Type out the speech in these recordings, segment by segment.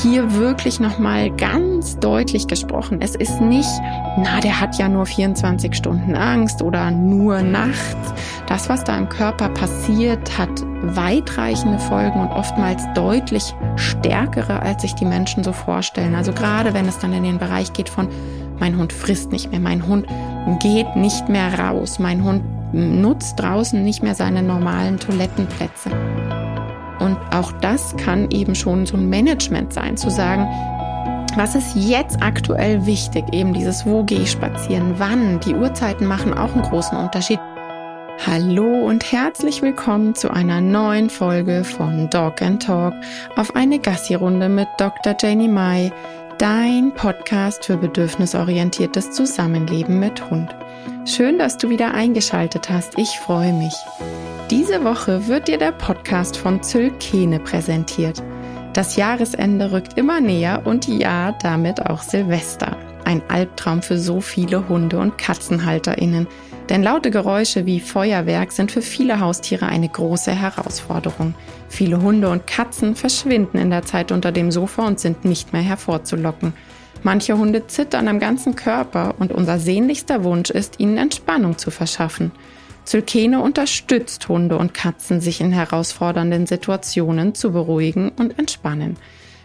hier wirklich nochmal ganz deutlich gesprochen. Es ist nicht, na, der hat ja nur 24 Stunden Angst oder nur nachts. Das, was da im Körper passiert, hat weitreichende Folgen und oftmals deutlich stärkere, als sich die Menschen so vorstellen. Also gerade wenn es dann in den Bereich geht von, mein Hund frisst nicht mehr, mein Hund geht nicht mehr raus, mein Hund nutzt draußen nicht mehr seine normalen Toilettenplätze. Und auch das kann eben schon so ein Management sein, zu sagen, was ist jetzt aktuell wichtig? Eben dieses, wo gehe ich spazieren, wann? Die Uhrzeiten machen auch einen großen Unterschied. Hallo und herzlich willkommen zu einer neuen Folge von Dog and Talk auf eine Gassi-Runde mit Dr. Janie Mai, dein Podcast für bedürfnisorientiertes Zusammenleben mit Hund. Schön, dass du wieder eingeschaltet hast. Ich freue mich. Diese Woche wird dir der Podcast von Zylkene präsentiert. Das Jahresende rückt immer näher und ja, damit auch Silvester. Ein Albtraum für so viele Hunde- und Katzenhalterinnen. Denn laute Geräusche wie Feuerwerk sind für viele Haustiere eine große Herausforderung. Viele Hunde und Katzen verschwinden in der Zeit unter dem Sofa und sind nicht mehr hervorzulocken. Manche Hunde zittern am ganzen Körper und unser sehnlichster Wunsch ist, ihnen Entspannung zu verschaffen. Zylkene unterstützt Hunde und Katzen, sich in herausfordernden Situationen zu beruhigen und entspannen.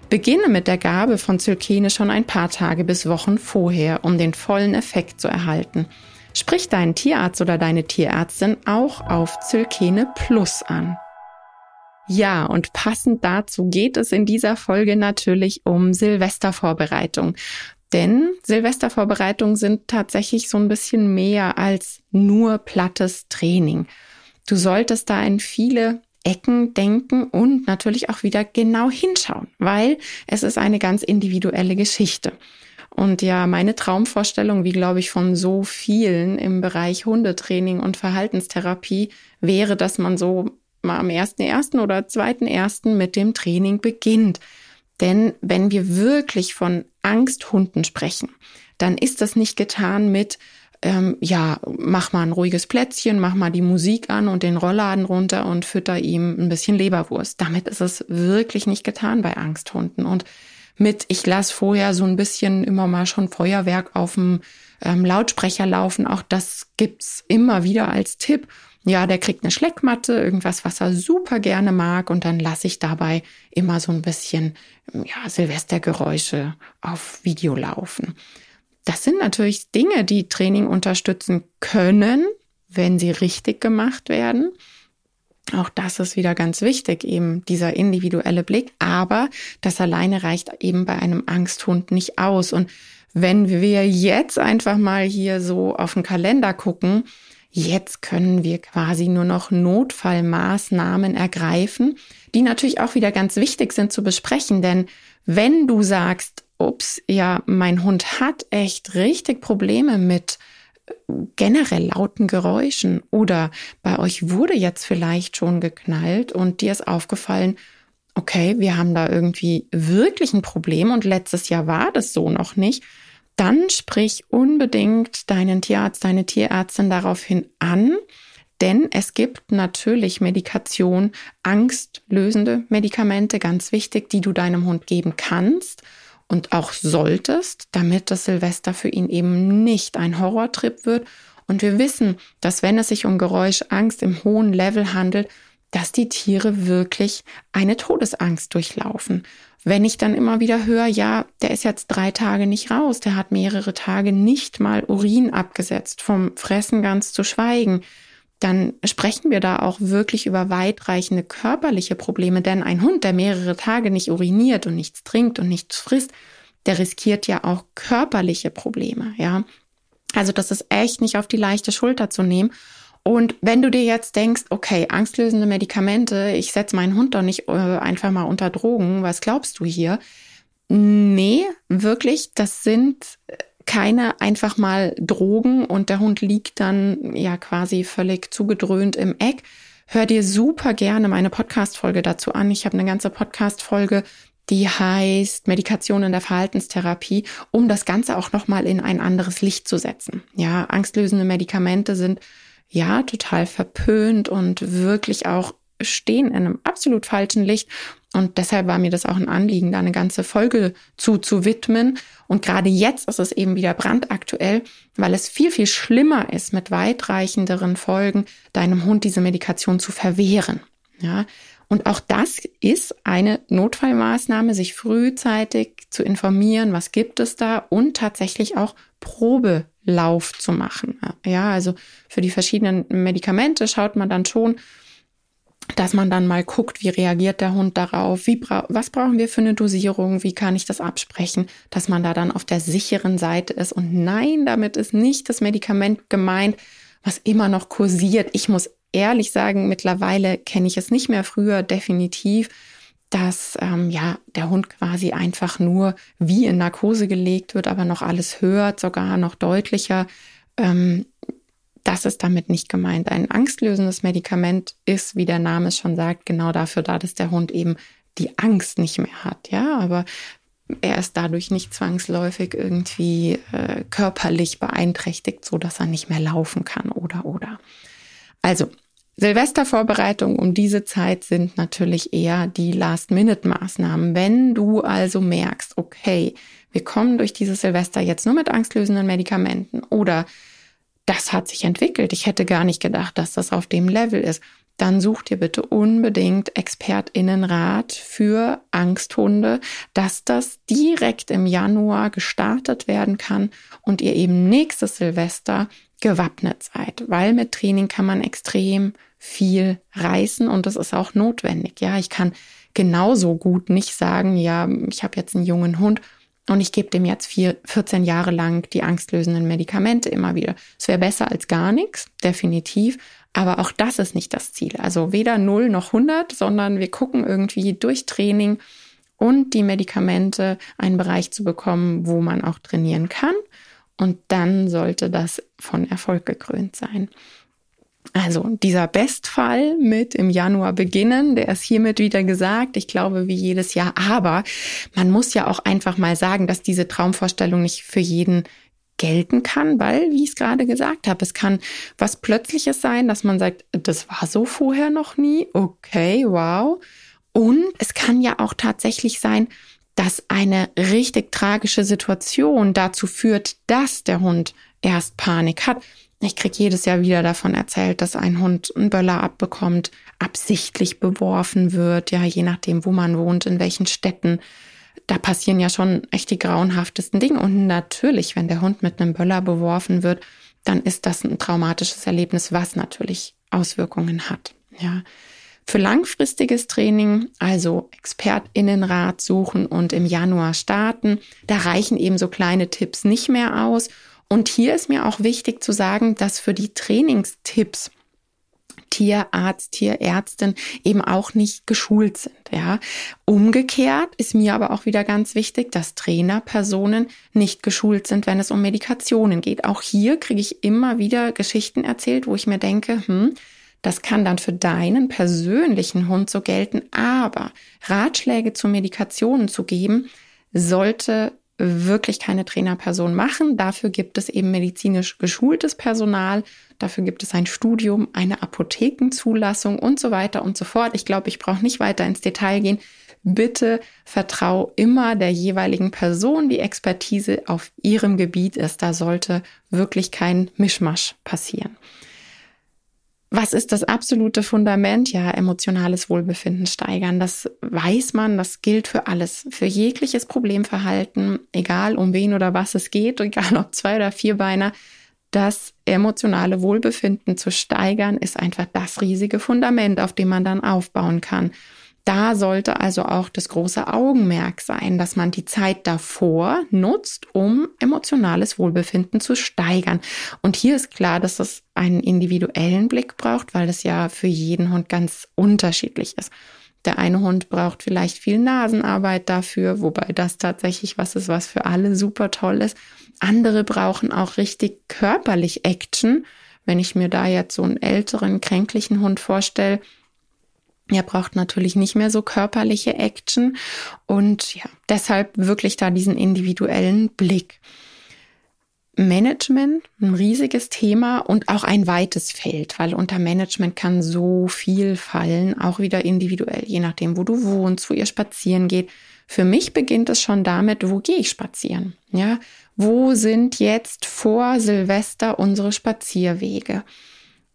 Beginne mit der Gabe von Zylkene schon ein paar Tage bis Wochen vorher, um den vollen Effekt zu erhalten. Sprich deinen Tierarzt oder deine Tierärztin auch auf Zylkene Plus an. Ja, und passend dazu geht es in dieser Folge natürlich um Silvestervorbereitung. Denn Silvestervorbereitungen sind tatsächlich so ein bisschen mehr als nur plattes Training. Du solltest da in viele Ecken denken und natürlich auch wieder genau hinschauen, weil es ist eine ganz individuelle Geschichte. Und ja, meine Traumvorstellung, wie glaube ich von so vielen im Bereich Hundetraining und Verhaltenstherapie, wäre, dass man so mal am 1.1. oder 2.1. mit dem Training beginnt. Denn wenn wir wirklich von Angsthunden sprechen, dann ist das nicht getan mit, ähm, ja, mach mal ein ruhiges Plätzchen, mach mal die Musik an und den Rollladen runter und fütter ihm ein bisschen Leberwurst. Damit ist es wirklich nicht getan bei Angsthunden. Und mit, ich lasse vorher so ein bisschen immer mal schon Feuerwerk auf dem ähm, Lautsprecher laufen, auch das gibt's immer wieder als Tipp. Ja, der kriegt eine Schleckmatte, irgendwas, was er super gerne mag. Und dann lasse ich dabei immer so ein bisschen, ja, Silvestergeräusche auf Video laufen. Das sind natürlich Dinge, die Training unterstützen können, wenn sie richtig gemacht werden. Auch das ist wieder ganz wichtig, eben dieser individuelle Blick. Aber das alleine reicht eben bei einem Angsthund nicht aus. Und wenn wir jetzt einfach mal hier so auf den Kalender gucken, Jetzt können wir quasi nur noch Notfallmaßnahmen ergreifen, die natürlich auch wieder ganz wichtig sind zu besprechen, denn wenn du sagst, ups, ja, mein Hund hat echt richtig Probleme mit äh, generell lauten Geräuschen oder bei euch wurde jetzt vielleicht schon geknallt und dir ist aufgefallen, okay, wir haben da irgendwie wirklich ein Problem und letztes Jahr war das so noch nicht, dann sprich unbedingt deinen Tierarzt, deine Tierärztin daraufhin an, denn es gibt natürlich Medikation, angstlösende Medikamente, ganz wichtig, die du deinem Hund geben kannst und auch solltest, damit das Silvester für ihn eben nicht ein Horrortrip wird. Und wir wissen, dass wenn es sich um Geräuschangst im hohen Level handelt, dass die Tiere wirklich eine Todesangst durchlaufen. Wenn ich dann immer wieder höre, ja, der ist jetzt drei Tage nicht raus, der hat mehrere Tage nicht mal Urin abgesetzt, vom Fressen ganz zu schweigen, dann sprechen wir da auch wirklich über weitreichende körperliche Probleme. Denn ein Hund, der mehrere Tage nicht uriniert und nichts trinkt und nichts frisst, der riskiert ja auch körperliche Probleme, ja. Also das ist echt nicht auf die leichte Schulter zu nehmen. Und wenn du dir jetzt denkst, okay, angstlösende Medikamente, ich setze meinen Hund doch nicht äh, einfach mal unter Drogen, was glaubst du hier? Nee, wirklich, das sind keine einfach mal Drogen und der Hund liegt dann ja quasi völlig zugedröhnt im Eck. Hör dir super gerne meine Podcast-Folge dazu an. Ich habe eine ganze Podcast-Folge, die heißt Medikation in der Verhaltenstherapie, um das Ganze auch nochmal in ein anderes Licht zu setzen. Ja, angstlösende Medikamente sind ja, total verpönt und wirklich auch stehen in einem absolut falschen Licht. Und deshalb war mir das auch ein Anliegen, da eine ganze Folge zu, zu widmen. Und gerade jetzt ist es eben wieder brandaktuell, weil es viel, viel schlimmer ist, mit weitreichenderen Folgen deinem Hund diese Medikation zu verwehren. Ja. Und auch das ist eine Notfallmaßnahme, sich frühzeitig zu informieren, was gibt es da und tatsächlich auch Probelauf zu machen. Ja, also für die verschiedenen Medikamente schaut man dann schon, dass man dann mal guckt, wie reagiert der Hund darauf, wie bra was brauchen wir für eine Dosierung, wie kann ich das absprechen, dass man da dann auf der sicheren Seite ist. Und nein, damit ist nicht das Medikament gemeint, was immer noch kursiert. Ich muss ehrlich sagen, mittlerweile kenne ich es nicht mehr früher definitiv, dass ähm, ja der Hund quasi einfach nur wie in Narkose gelegt wird, aber noch alles hört, sogar noch deutlicher. Ähm, das ist damit nicht gemeint. Ein angstlösendes Medikament ist, wie der Name es schon sagt, genau dafür da, dass der Hund eben die Angst nicht mehr hat. Ja, aber er ist dadurch nicht zwangsläufig irgendwie äh, körperlich beeinträchtigt, so dass er nicht mehr laufen kann oder oder. Also Silvestervorbereitungen um diese Zeit sind natürlich eher die Last-Minute-Maßnahmen. Wenn du also merkst, okay, wir kommen durch dieses Silvester jetzt nur mit angstlösenden Medikamenten oder das hat sich entwickelt. Ich hätte gar nicht gedacht, dass das auf dem Level ist. Dann such dir bitte unbedingt ExpertInnenrat für Angsthunde, dass das direkt im Januar gestartet werden kann und ihr eben nächstes Silvester gewappnet seid, weil mit Training kann man extrem viel reißen und das ist auch notwendig. Ja, ich kann genauso gut nicht sagen, ja, ich habe jetzt einen jungen Hund und ich gebe dem jetzt vier, 14 Jahre lang die angstlösenden Medikamente immer wieder. Es wäre besser als gar nichts, definitiv. Aber auch das ist nicht das Ziel. Also weder 0 noch 100, sondern wir gucken irgendwie durch Training und die Medikamente einen Bereich zu bekommen, wo man auch trainieren kann. Und dann sollte das von Erfolg gekrönt sein. Also dieser Bestfall mit im Januar beginnen, der ist hiermit wieder gesagt. Ich glaube, wie jedes Jahr. Aber man muss ja auch einfach mal sagen, dass diese Traumvorstellung nicht für jeden gelten kann, weil, wie ich es gerade gesagt habe, es kann was Plötzliches sein, dass man sagt, das war so vorher noch nie. Okay, wow. Und es kann ja auch tatsächlich sein, dass eine richtig tragische Situation dazu führt, dass der Hund erst Panik hat. Ich krieg jedes Jahr wieder davon erzählt, dass ein Hund einen Böller abbekommt, absichtlich beworfen wird, ja, je nachdem, wo man wohnt, in welchen Städten. Da passieren ja schon echt die grauenhaftesten Dinge. Und natürlich, wenn der Hund mit einem Böller beworfen wird, dann ist das ein traumatisches Erlebnis, was natürlich Auswirkungen hat. Ja. Für langfristiges Training, also ExpertInnenrat suchen und im Januar starten, da reichen eben so kleine Tipps nicht mehr aus. Und hier ist mir auch wichtig zu sagen, dass für die Trainingstipps Tierarzt, Tierärztin eben auch nicht geschult sind, ja. Umgekehrt ist mir aber auch wieder ganz wichtig, dass Trainerpersonen nicht geschult sind, wenn es um Medikationen geht. Auch hier kriege ich immer wieder Geschichten erzählt, wo ich mir denke, hm, das kann dann für deinen persönlichen Hund so gelten, aber Ratschläge zu Medikationen zu geben, sollte wirklich keine Trainerperson machen. Dafür gibt es eben medizinisch geschultes Personal. Dafür gibt es ein Studium, eine Apothekenzulassung und so weiter und so fort. Ich glaube, ich brauche nicht weiter ins Detail gehen. Bitte vertrau immer der jeweiligen Person, die Expertise auf ihrem Gebiet ist. Da sollte wirklich kein Mischmasch passieren. Was ist das absolute Fundament? Ja, emotionales Wohlbefinden steigern. Das weiß man, das gilt für alles, für jegliches Problemverhalten, egal um wen oder was es geht, egal ob zwei oder vierbeiner. Das emotionale Wohlbefinden zu steigern, ist einfach das riesige Fundament, auf dem man dann aufbauen kann. Da sollte also auch das große Augenmerk sein, dass man die Zeit davor nutzt, um emotionales Wohlbefinden zu steigern. Und hier ist klar, dass es einen individuellen Blick braucht, weil es ja für jeden Hund ganz unterschiedlich ist. Der eine Hund braucht vielleicht viel Nasenarbeit dafür, wobei das tatsächlich was ist, was für alle super toll ist. Andere brauchen auch richtig körperlich Action. Wenn ich mir da jetzt so einen älteren, kränklichen Hund vorstelle, er braucht natürlich nicht mehr so körperliche Action und ja, deshalb wirklich da diesen individuellen Blick. Management ein riesiges Thema und auch ein weites Feld, weil unter Management kann so viel fallen, auch wieder individuell, je nachdem, wo du wohnst, wo ihr spazieren geht. Für mich beginnt es schon damit, wo gehe ich spazieren? Ja, wo sind jetzt vor Silvester unsere Spazierwege?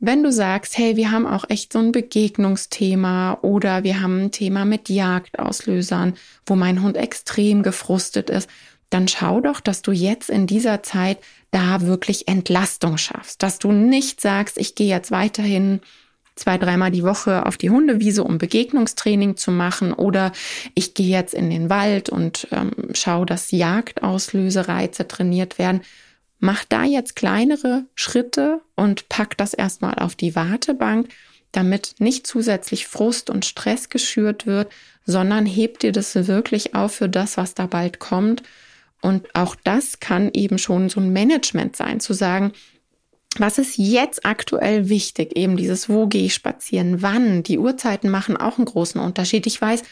Wenn du sagst, hey, wir haben auch echt so ein Begegnungsthema oder wir haben ein Thema mit Jagdauslösern, wo mein Hund extrem gefrustet ist, dann schau doch, dass du jetzt in dieser Zeit da wirklich Entlastung schaffst, dass du nicht sagst, ich gehe jetzt weiterhin zwei, dreimal die Woche auf die Hundewiese, um Begegnungstraining zu machen oder ich gehe jetzt in den Wald und ähm, schaue, dass Jagdauslösereize trainiert werden. Mach da jetzt kleinere Schritte und pack das erstmal auf die Wartebank, damit nicht zusätzlich Frust und Stress geschürt wird, sondern heb dir das wirklich auf für das, was da bald kommt und auch das kann eben schon so ein Management sein, zu sagen, was ist jetzt aktuell wichtig? Eben dieses, wo gehe ich spazieren, wann? Die Uhrzeiten machen auch einen großen Unterschied. Ich weiß,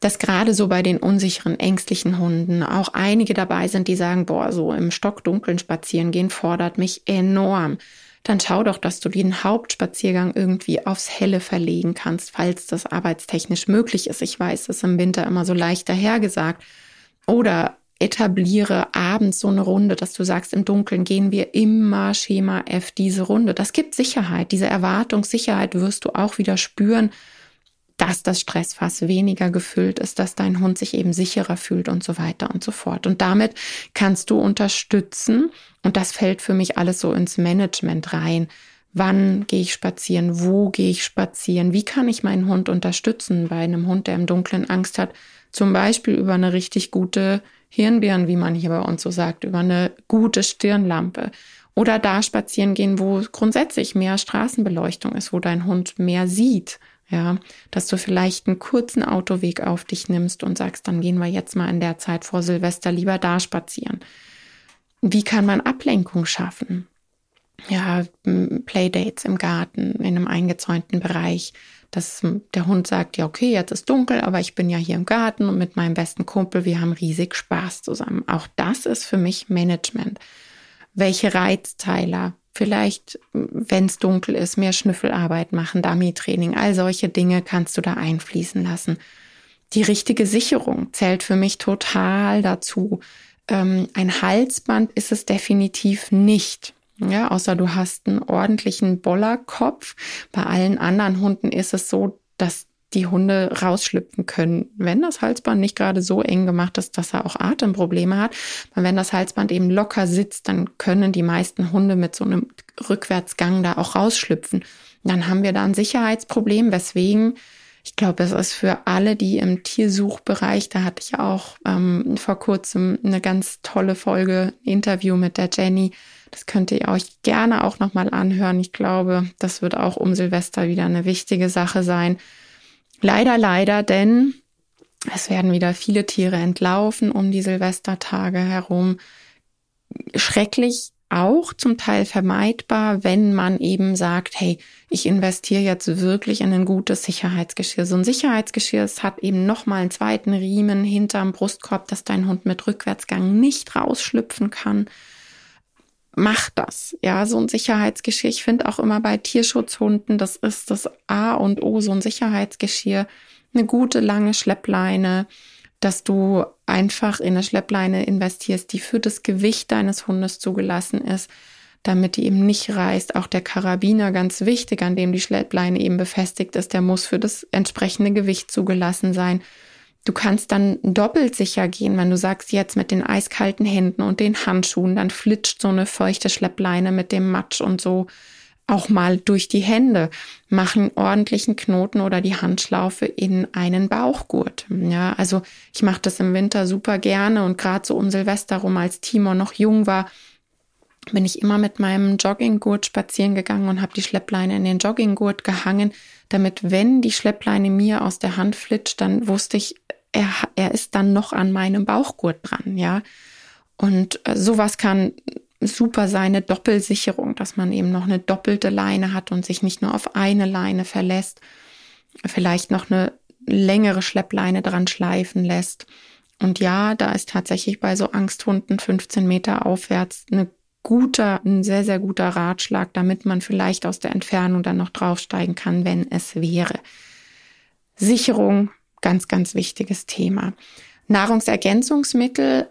dass gerade so bei den unsicheren, ängstlichen Hunden auch einige dabei sind, die sagen, boah, so im Stockdunkeln spazieren gehen fordert mich enorm. Dann schau doch, dass du den Hauptspaziergang irgendwie aufs Helle verlegen kannst, falls das arbeitstechnisch möglich ist. Ich weiß, das ist im Winter immer so leicht dahergesagt. Oder etabliere abends so eine Runde, dass du sagst, im Dunkeln gehen wir immer Schema F diese Runde. Das gibt Sicherheit. Diese Erwartungssicherheit wirst du auch wieder spüren, dass das Stressfass weniger gefüllt ist, dass dein Hund sich eben sicherer fühlt und so weiter und so fort. Und damit kannst du unterstützen. Und das fällt für mich alles so ins Management rein. Wann gehe ich spazieren? Wo gehe ich spazieren? Wie kann ich meinen Hund unterstützen bei einem Hund, der im Dunkeln Angst hat? Zum Beispiel über eine richtig gute Hirnbeeren, wie man hier bei uns so sagt, über eine gute Stirnlampe. Oder da spazieren gehen, wo grundsätzlich mehr Straßenbeleuchtung ist, wo dein Hund mehr sieht. Ja, dass du vielleicht einen kurzen Autoweg auf dich nimmst und sagst, dann gehen wir jetzt mal in der Zeit vor Silvester lieber da spazieren. Wie kann man Ablenkung schaffen? Ja, Playdates im Garten, in einem eingezäunten Bereich, dass der Hund sagt, ja, okay, jetzt ist dunkel, aber ich bin ja hier im Garten und mit meinem besten Kumpel, wir haben riesig Spaß zusammen. Auch das ist für mich Management. Welche Reizteiler? Vielleicht, wenn es dunkel ist, mehr Schnüffelarbeit machen, Dummy-Training, all solche Dinge kannst du da einfließen lassen. Die richtige Sicherung zählt für mich total dazu. Ähm, ein Halsband ist es definitiv nicht. Ja, außer du hast einen ordentlichen Bollerkopf. Bei allen anderen Hunden ist es so, dass die Hunde rausschlüpfen können, wenn das Halsband nicht gerade so eng gemacht ist, dass er auch Atemprobleme hat. Aber wenn das Halsband eben locker sitzt, dann können die meisten Hunde mit so einem Rückwärtsgang da auch rausschlüpfen. Dann haben wir da ein Sicherheitsproblem, weswegen ich glaube, es ist für alle, die im Tiersuchbereich, da hatte ich auch ähm, vor kurzem eine ganz tolle Folge, Interview mit der Jenny, das könnt ihr euch gerne auch nochmal anhören. Ich glaube, das wird auch um Silvester wieder eine wichtige Sache sein. Leider, leider, denn es werden wieder viele Tiere entlaufen um die Silvestertage herum. Schrecklich auch zum Teil vermeidbar, wenn man eben sagt, hey, ich investiere jetzt wirklich in ein gutes Sicherheitsgeschirr. So ein Sicherheitsgeschirr, es hat eben nochmal einen zweiten Riemen hinterm Brustkorb, dass dein Hund mit Rückwärtsgang nicht rausschlüpfen kann macht das. Ja, so ein Sicherheitsgeschirr. Ich finde auch immer bei Tierschutzhunden, das ist das A und O, so ein Sicherheitsgeschirr. Eine gute lange Schleppleine, dass du einfach in eine Schleppleine investierst, die für das Gewicht deines Hundes zugelassen ist, damit die eben nicht reißt. Auch der Karabiner, ganz wichtig, an dem die Schleppleine eben befestigt ist, der muss für das entsprechende Gewicht zugelassen sein. Du kannst dann doppelt sicher gehen, wenn du sagst, jetzt mit den eiskalten Händen und den Handschuhen, dann flitscht so eine feuchte Schleppleine mit dem Matsch und so auch mal durch die Hände. Machen ordentlichen Knoten oder die Handschlaufe in einen Bauchgurt. Ja, also ich mache das im Winter super gerne und gerade so um Silvester rum, als Timo noch jung war, bin ich immer mit meinem Jogginggurt spazieren gegangen und habe die Schleppleine in den Jogginggurt gehangen, damit wenn die Schleppleine mir aus der Hand flitscht, dann wusste ich, er, er ist dann noch an meinem Bauchgurt dran, ja. Und äh, sowas kann super sein, eine Doppelsicherung, dass man eben noch eine doppelte Leine hat und sich nicht nur auf eine Leine verlässt, vielleicht noch eine längere Schleppleine dran schleifen lässt. Und ja, da ist tatsächlich bei so Angsthunden 15 Meter aufwärts eine guter, ein sehr, sehr guter Ratschlag, damit man vielleicht aus der Entfernung dann noch draufsteigen kann, wenn es wäre. Sicherung, ganz, ganz wichtiges Thema. Nahrungsergänzungsmittel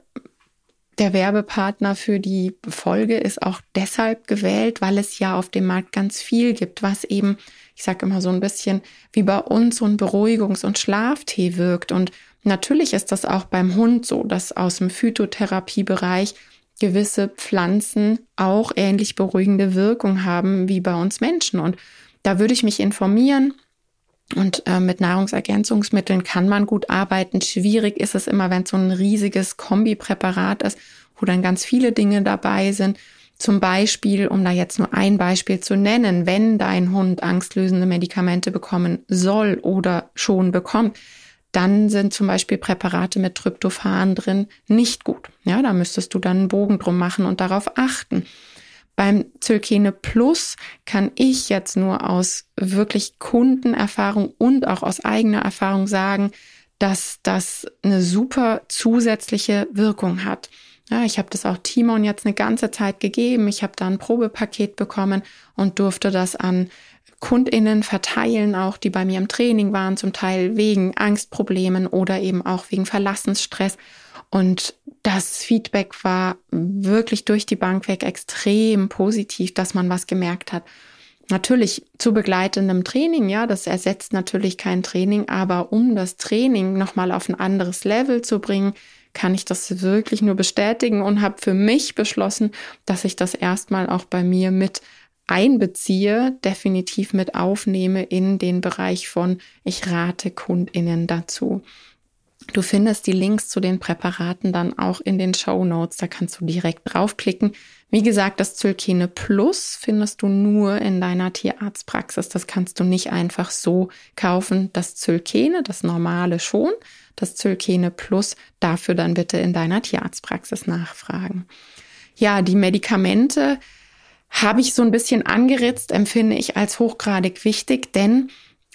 der Werbepartner für die Folge ist auch deshalb gewählt, weil es ja auf dem Markt ganz viel gibt, was eben, ich sage immer so ein bisschen wie bei uns so ein Beruhigungs- und Schlaftee wirkt. Und natürlich ist das auch beim Hund so, dass aus dem Phytotherapiebereich gewisse Pflanzen auch ähnlich beruhigende Wirkung haben wie bei uns Menschen. Und da würde ich mich informieren, und äh, mit Nahrungsergänzungsmitteln kann man gut arbeiten. Schwierig ist es immer, wenn es so ein riesiges Kombipräparat ist, wo dann ganz viele Dinge dabei sind. Zum Beispiel, um da jetzt nur ein Beispiel zu nennen, wenn dein Hund angstlösende Medikamente bekommen soll oder schon bekommt, dann sind zum Beispiel Präparate mit Tryptophan drin nicht gut. Ja, da müsstest du dann einen Bogen drum machen und darauf achten. Beim Zylkene Plus kann ich jetzt nur aus wirklich Kundenerfahrung und auch aus eigener Erfahrung sagen, dass das eine super zusätzliche Wirkung hat. Ja, ich habe das auch Timon jetzt eine ganze Zeit gegeben. Ich habe da ein Probepaket bekommen und durfte das an Kundinnen verteilen, auch die bei mir im Training waren, zum Teil wegen Angstproblemen oder eben auch wegen Verlassensstress. Und das Feedback war wirklich durch die Bank weg extrem positiv, dass man was gemerkt hat. Natürlich zu begleitendem Training, ja, das ersetzt natürlich kein Training, aber um das Training nochmal auf ein anderes Level zu bringen, kann ich das wirklich nur bestätigen und habe für mich beschlossen, dass ich das erstmal auch bei mir mit einbeziehe, definitiv mit aufnehme in den Bereich von ich rate Kundinnen dazu. Du findest die Links zu den Präparaten dann auch in den Show Notes. Da kannst du direkt draufklicken. Wie gesagt, das Zylkene Plus findest du nur in deiner Tierarztpraxis. Das kannst du nicht einfach so kaufen. Das Zylkene, das normale schon. Das Zylkene Plus, dafür dann bitte in deiner Tierarztpraxis nachfragen. Ja, die Medikamente habe ich so ein bisschen angeritzt, empfinde ich als hochgradig wichtig, denn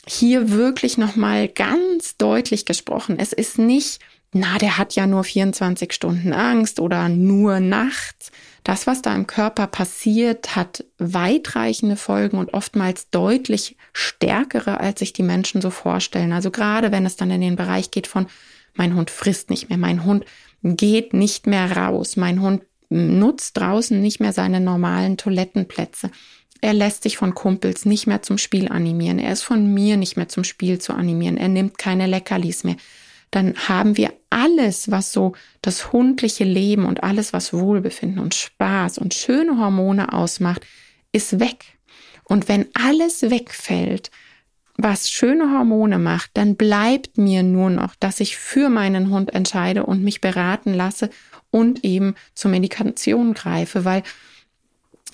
hier wirklich nochmal ganz deutlich gesprochen. Es ist nicht, na, der hat ja nur 24 Stunden Angst oder nur nachts. Das, was da im Körper passiert, hat weitreichende Folgen und oftmals deutlich stärkere, als sich die Menschen so vorstellen. Also gerade wenn es dann in den Bereich geht von, mein Hund frisst nicht mehr, mein Hund geht nicht mehr raus, mein Hund nutzt draußen nicht mehr seine normalen Toilettenplätze. Er lässt sich von Kumpels nicht mehr zum Spiel animieren. Er ist von mir nicht mehr zum Spiel zu animieren. Er nimmt keine Leckerlis mehr. Dann haben wir alles, was so das hundliche Leben und alles, was Wohlbefinden und Spaß und schöne Hormone ausmacht, ist weg. Und wenn alles wegfällt, was schöne Hormone macht, dann bleibt mir nur noch, dass ich für meinen Hund entscheide und mich beraten lasse und eben zur Medikation greife, weil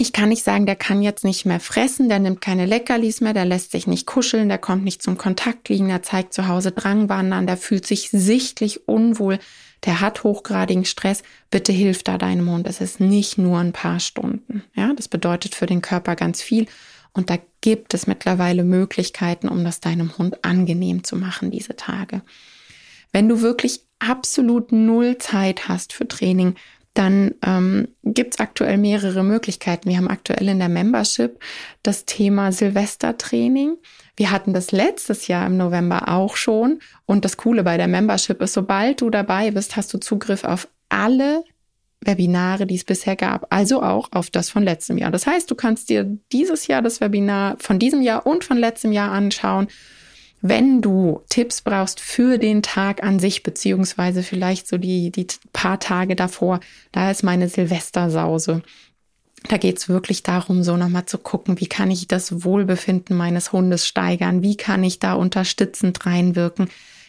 ich kann nicht sagen, der kann jetzt nicht mehr fressen, der nimmt keine Leckerlis mehr, der lässt sich nicht kuscheln, der kommt nicht zum Kontakt liegen, der zeigt zu Hause Drangwandern, der fühlt sich sichtlich unwohl, der hat hochgradigen Stress. Bitte hilf da deinem Hund. Es ist nicht nur ein paar Stunden. Ja, das bedeutet für den Körper ganz viel. Und da gibt es mittlerweile Möglichkeiten, um das deinem Hund angenehm zu machen, diese Tage. Wenn du wirklich absolut null Zeit hast für Training, dann ähm, gibt es aktuell mehrere Möglichkeiten. Wir haben aktuell in der Membership das Thema Silvestertraining. Wir hatten das letztes Jahr im November auch schon. Und das Coole bei der Membership ist, sobald du dabei bist, hast du Zugriff auf alle Webinare, die es bisher gab, also auch auf das von letztem Jahr. Das heißt, du kannst dir dieses Jahr das Webinar von diesem Jahr und von letztem Jahr anschauen wenn du Tipps brauchst für den Tag an sich, beziehungsweise vielleicht so die, die paar Tage davor, da ist meine Silvestersause. Da geht's wirklich darum, so nochmal zu gucken, wie kann ich das Wohlbefinden meines Hundes steigern, wie kann ich da unterstützend reinwirken.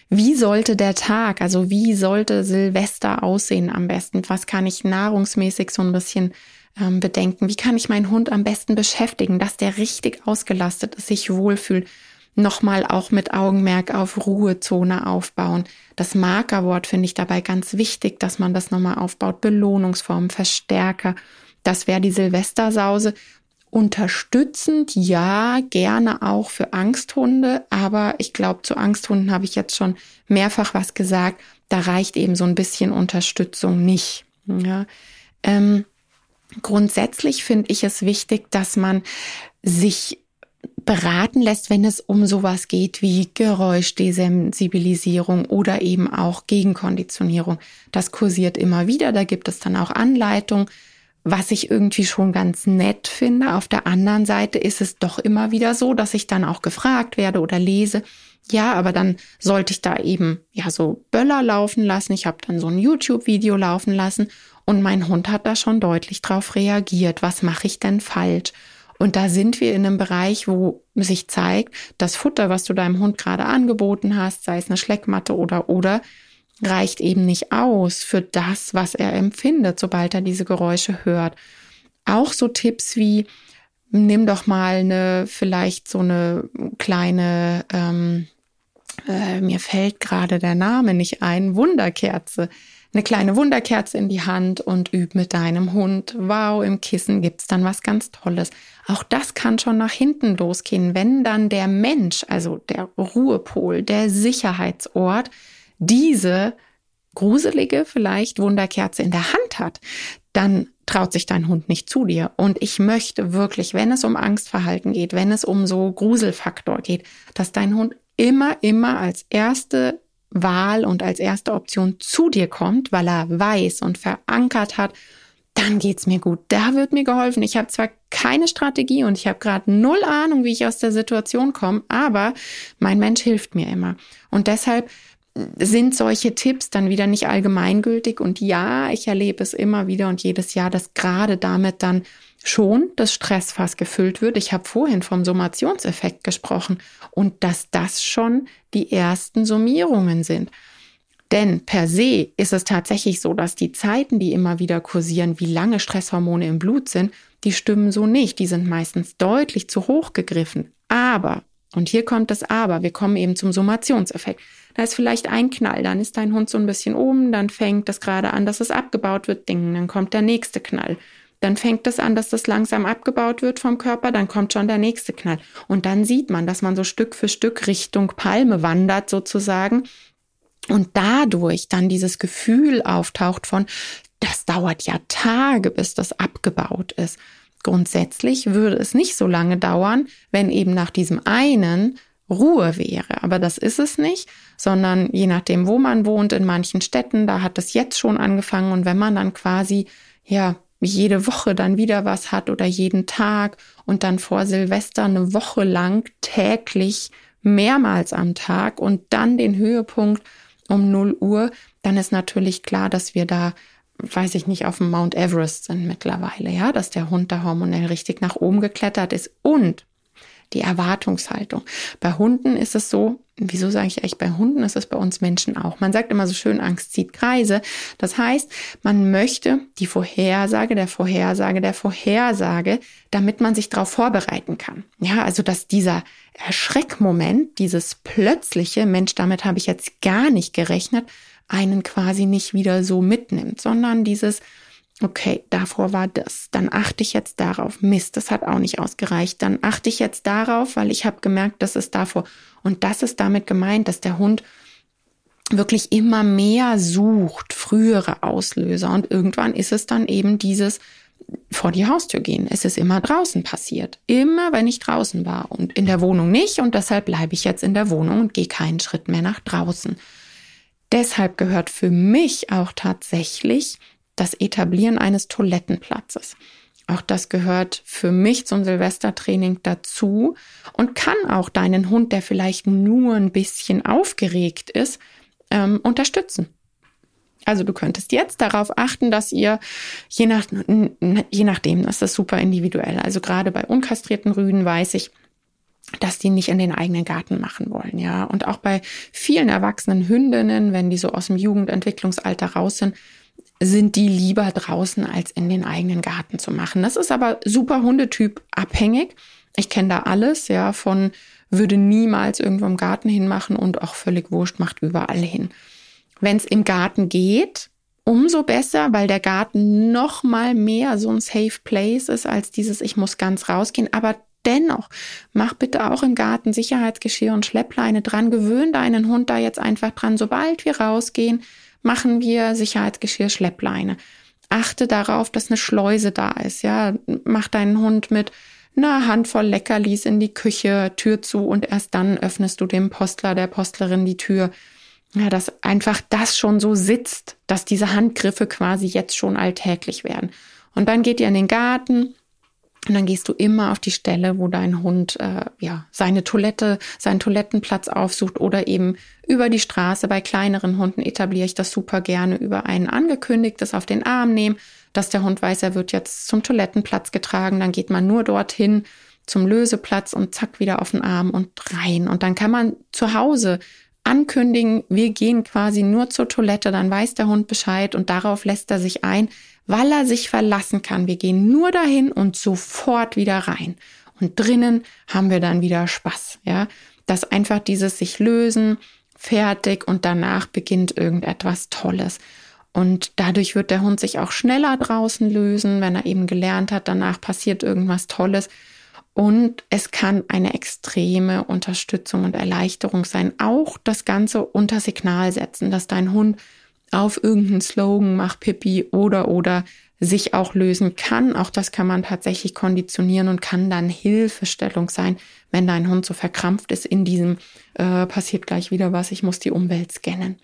Wie sollte der Tag, also wie sollte Silvester aussehen am besten? Was kann ich nahrungsmäßig so ein bisschen ähm, bedenken? Wie kann ich meinen Hund am besten beschäftigen, dass der richtig ausgelastet ist, sich wohlfühlt? Nochmal auch mit Augenmerk auf Ruhezone aufbauen. Das Markerwort finde ich dabei ganz wichtig, dass man das nochmal aufbaut. Belohnungsformen, Verstärker. Das wäre die Silvestersause. Unterstützend, ja, gerne auch für Angsthunde, aber ich glaube, zu Angsthunden habe ich jetzt schon mehrfach was gesagt. Da reicht eben so ein bisschen Unterstützung nicht. Ja. Ähm, Grundsätzlich finde ich es wichtig, dass man sich beraten lässt, wenn es um sowas geht wie Geräuschdesensibilisierung oder eben auch Gegenkonditionierung. Das kursiert immer wieder, da gibt es dann auch Anleitungen, was ich irgendwie schon ganz nett finde. Auf der anderen Seite ist es doch immer wieder so, dass ich dann auch gefragt werde oder lese, ja, aber dann sollte ich da eben ja so Böller laufen lassen. Ich habe dann so ein YouTube-Video laufen lassen und mein Hund hat da schon deutlich drauf reagiert. Was mache ich denn falsch? Und da sind wir in einem Bereich, wo sich zeigt, das Futter, was du deinem Hund gerade angeboten hast, sei es eine Schleckmatte oder oder, reicht eben nicht aus für das, was er empfindet, sobald er diese Geräusche hört. Auch so Tipps wie, nimm doch mal eine, vielleicht so eine kleine, ähm, äh, mir fällt gerade der Name nicht ein, Wunderkerze eine kleine Wunderkerze in die Hand und üb mit deinem Hund. Wow, im Kissen gibt's dann was ganz Tolles. Auch das kann schon nach hinten losgehen, wenn dann der Mensch, also der Ruhepol, der Sicherheitsort, diese gruselige vielleicht Wunderkerze in der Hand hat, dann traut sich dein Hund nicht zu dir. Und ich möchte wirklich, wenn es um Angstverhalten geht, wenn es um so Gruselfaktor geht, dass dein Hund immer, immer als erste Wahl und als erste Option zu dir kommt, weil er weiß und verankert hat, dann geht's mir gut. Da wird mir geholfen. Ich habe zwar keine Strategie und ich habe gerade null Ahnung, wie ich aus der Situation komme, aber mein Mensch hilft mir immer. Und deshalb sind solche Tipps dann wieder nicht allgemeingültig. Und ja, ich erlebe es immer wieder und jedes Jahr, dass gerade damit dann schon das Stressfass gefüllt wird. Ich habe vorhin vom Summationseffekt gesprochen und dass das schon die ersten Summierungen sind. Denn per se ist es tatsächlich so, dass die Zeiten, die immer wieder kursieren, wie lange Stresshormone im Blut sind, die stimmen so nicht. Die sind meistens deutlich zu hoch gegriffen. Aber, und hier kommt das Aber, wir kommen eben zum Summationseffekt. Da ist vielleicht ein Knall, dann ist dein Hund so ein bisschen oben, dann fängt das gerade an, dass es abgebaut wird, ding, dann kommt der nächste Knall. Dann fängt es an, dass das langsam abgebaut wird vom Körper, dann kommt schon der nächste Knall. Und dann sieht man, dass man so Stück für Stück Richtung Palme wandert sozusagen. Und dadurch dann dieses Gefühl auftaucht von, das dauert ja Tage, bis das abgebaut ist. Grundsätzlich würde es nicht so lange dauern, wenn eben nach diesem einen Ruhe wäre. Aber das ist es nicht, sondern je nachdem, wo man wohnt, in manchen Städten, da hat es jetzt schon angefangen. Und wenn man dann quasi, ja, jede Woche dann wieder was hat oder jeden Tag und dann vor Silvester eine Woche lang täglich mehrmals am Tag und dann den Höhepunkt um 0 Uhr, dann ist natürlich klar, dass wir da, weiß ich nicht, auf dem Mount Everest sind mittlerweile, ja, dass der Hund da hormonell richtig nach oben geklettert ist und die Erwartungshaltung. Bei Hunden ist es so, wieso sage ich eigentlich bei Hunden, ist es bei uns Menschen auch. Man sagt immer so schön, Angst zieht Kreise. Das heißt, man möchte die Vorhersage der Vorhersage der Vorhersage, damit man sich darauf vorbereiten kann. Ja, also dass dieser Erschreckmoment, dieses plötzliche, Mensch, damit habe ich jetzt gar nicht gerechnet, einen quasi nicht wieder so mitnimmt, sondern dieses, okay, davor war das, dann achte ich jetzt darauf. Mist, das hat auch nicht ausgereicht. Dann achte ich jetzt darauf, weil ich habe gemerkt, das ist davor. Und das ist damit gemeint, dass der Hund wirklich immer mehr sucht, frühere Auslöser. Und irgendwann ist es dann eben dieses vor die Haustür gehen. Es ist immer draußen passiert. Immer, wenn ich draußen war und in der Wohnung nicht. Und deshalb bleibe ich jetzt in der Wohnung und gehe keinen Schritt mehr nach draußen. Deshalb gehört für mich auch tatsächlich das Etablieren eines Toilettenplatzes. Auch das gehört für mich zum Silvestertraining dazu und kann auch deinen Hund, der vielleicht nur ein bisschen aufgeregt ist, ähm, unterstützen. Also du könntest jetzt darauf achten, dass ihr, je, nach, je nachdem, das ist super individuell. Also gerade bei unkastrierten Rüden weiß ich, dass die nicht in den eigenen Garten machen wollen, ja. Und auch bei vielen erwachsenen Hündinnen, wenn die so aus dem Jugendentwicklungsalter raus sind, sind die lieber draußen als in den eigenen Garten zu machen. Das ist aber super Hundetyp abhängig. Ich kenne da alles, ja, von würde niemals irgendwo im Garten hinmachen und auch völlig wurscht, macht überall hin. Wenn es im Garten geht, umso besser, weil der Garten noch mal mehr so ein Safe Place ist als dieses ich muss ganz rausgehen, aber dennoch mach bitte auch im Garten Sicherheitsgeschirr und Schleppleine dran, gewöhn deinen Hund da jetzt einfach dran, sobald wir rausgehen, machen wir Sicherheitsgeschirr Schleppleine. achte darauf, dass eine Schleuse da ist. Ja, mach deinen Hund mit einer Handvoll Leckerlis in die Küche, Tür zu und erst dann öffnest du dem Postler, der Postlerin die Tür. Ja, dass einfach das schon so sitzt, dass diese Handgriffe quasi jetzt schon alltäglich werden. Und dann geht ihr in den Garten, und dann gehst du immer auf die Stelle, wo dein Hund äh, ja seine Toilette, seinen Toilettenplatz aufsucht oder eben über die Straße. Bei kleineren Hunden etabliere ich das super gerne über ein angekündigtes auf den Arm nehmen, dass der Hund weiß, er wird jetzt zum Toilettenplatz getragen. Dann geht man nur dorthin zum Löseplatz und zack wieder auf den Arm und rein. Und dann kann man zu Hause ankündigen, wir gehen quasi nur zur Toilette, dann weiß der Hund Bescheid und darauf lässt er sich ein, weil er sich verlassen kann. Wir gehen nur dahin und sofort wieder rein. Und drinnen haben wir dann wieder Spaß, ja. Dass einfach dieses sich lösen, fertig und danach beginnt irgendetwas Tolles. Und dadurch wird der Hund sich auch schneller draußen lösen, wenn er eben gelernt hat, danach passiert irgendwas Tolles. Und es kann eine extreme Unterstützung und Erleichterung sein. Auch das Ganze unter Signal setzen, dass dein Hund auf irgendeinen Slogan, mach Pipi oder oder sich auch lösen kann. Auch das kann man tatsächlich konditionieren und kann dann Hilfestellung sein, wenn dein Hund so verkrampft ist in diesem, äh, passiert gleich wieder was, ich muss die Umwelt scannen.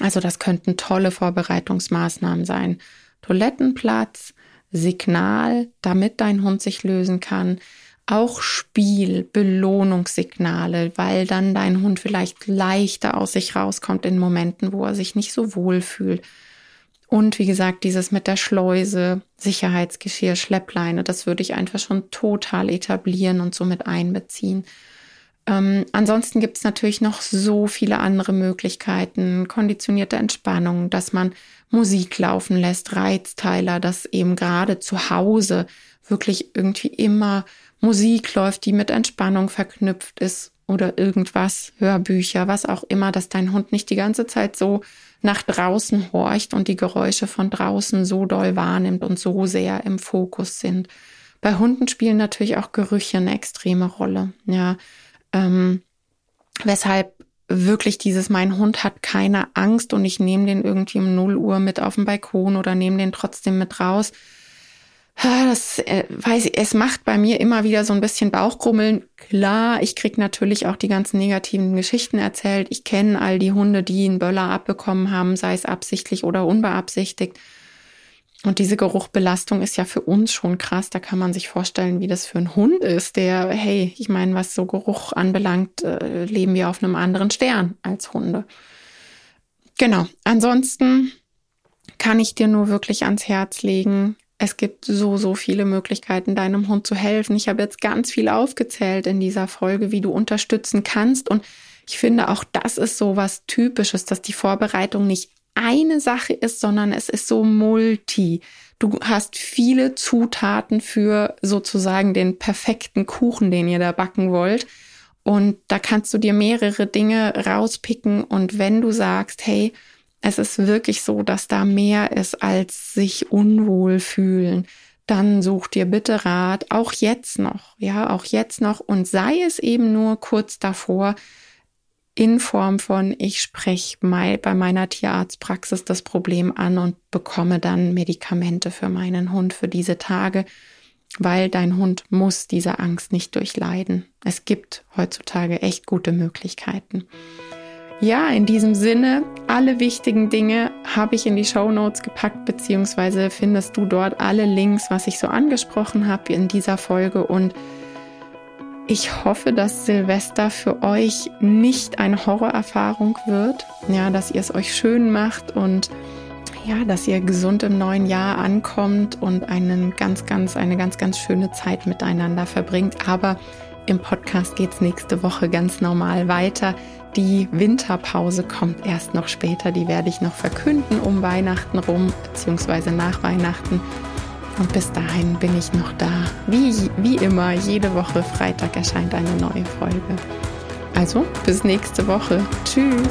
Also das könnten tolle Vorbereitungsmaßnahmen sein. Toilettenplatz, Signal, damit dein Hund sich lösen kann, auch Spiel, Belohnungssignale, weil dann dein Hund vielleicht leichter aus sich rauskommt in Momenten, wo er sich nicht so wohl fühlt. Und wie gesagt, dieses mit der Schleuse, Sicherheitsgeschirr, Schleppleine, das würde ich einfach schon total etablieren und somit einbeziehen. Ähm, ansonsten gibt es natürlich noch so viele andere Möglichkeiten, konditionierte Entspannung, dass man Musik laufen lässt, Reizteiler, dass eben gerade zu Hause wirklich irgendwie immer Musik läuft, die mit Entspannung verknüpft ist oder irgendwas, Hörbücher, was auch immer, dass dein Hund nicht die ganze Zeit so nach draußen horcht und die Geräusche von draußen so doll wahrnimmt und so sehr im Fokus sind. Bei Hunden spielen natürlich auch Gerüche eine extreme Rolle, ja. Ähm, weshalb wirklich dieses, mein Hund hat keine Angst und ich nehme den irgendwie um 0 Uhr mit auf den Balkon oder nehme den trotzdem mit raus das äh, weiß ich, es macht bei mir immer wieder so ein bisschen Bauchkrummeln. Klar, ich krieg natürlich auch die ganzen negativen Geschichten erzählt. Ich kenne all die Hunde, die einen Böller abbekommen haben, sei es absichtlich oder unbeabsichtigt. Und diese Geruchbelastung ist ja für uns schon krass. Da kann man sich vorstellen, wie das für einen Hund ist, der, hey, ich meine, was so Geruch anbelangt, äh, leben wir auf einem anderen Stern als Hunde. Genau. Ansonsten kann ich dir nur wirklich ans Herz legen, es gibt so, so viele Möglichkeiten, deinem Hund zu helfen. Ich habe jetzt ganz viel aufgezählt in dieser Folge, wie du unterstützen kannst. Und ich finde, auch das ist so was Typisches, dass die Vorbereitung nicht eine Sache ist, sondern es ist so multi. Du hast viele Zutaten für sozusagen den perfekten Kuchen, den ihr da backen wollt. Und da kannst du dir mehrere Dinge rauspicken. Und wenn du sagst, hey, es ist wirklich so, dass da mehr ist als sich unwohl fühlen, dann such dir bitte Rat, auch jetzt noch, ja, auch jetzt noch und sei es eben nur kurz davor in Form von ich spreche mal bei meiner Tierarztpraxis das Problem an und bekomme dann Medikamente für meinen Hund für diese Tage, weil dein Hund muss diese Angst nicht durchleiden. Es gibt heutzutage echt gute Möglichkeiten. Ja, in diesem Sinne, alle wichtigen Dinge habe ich in die Show Notes gepackt, beziehungsweise findest du dort alle Links, was ich so angesprochen habe in dieser Folge. Und ich hoffe, dass Silvester für euch nicht eine Horrorerfahrung wird. Ja, dass ihr es euch schön macht und ja, dass ihr gesund im neuen Jahr ankommt und einen ganz, ganz, eine ganz, ganz schöne Zeit miteinander verbringt. Aber im Podcast geht es nächste Woche ganz normal weiter. Die Winterpause kommt erst noch später. Die werde ich noch verkünden um Weihnachten rum, beziehungsweise nach Weihnachten. Und bis dahin bin ich noch da. Wie, wie immer, jede Woche Freitag erscheint eine neue Folge. Also, bis nächste Woche. Tschüss.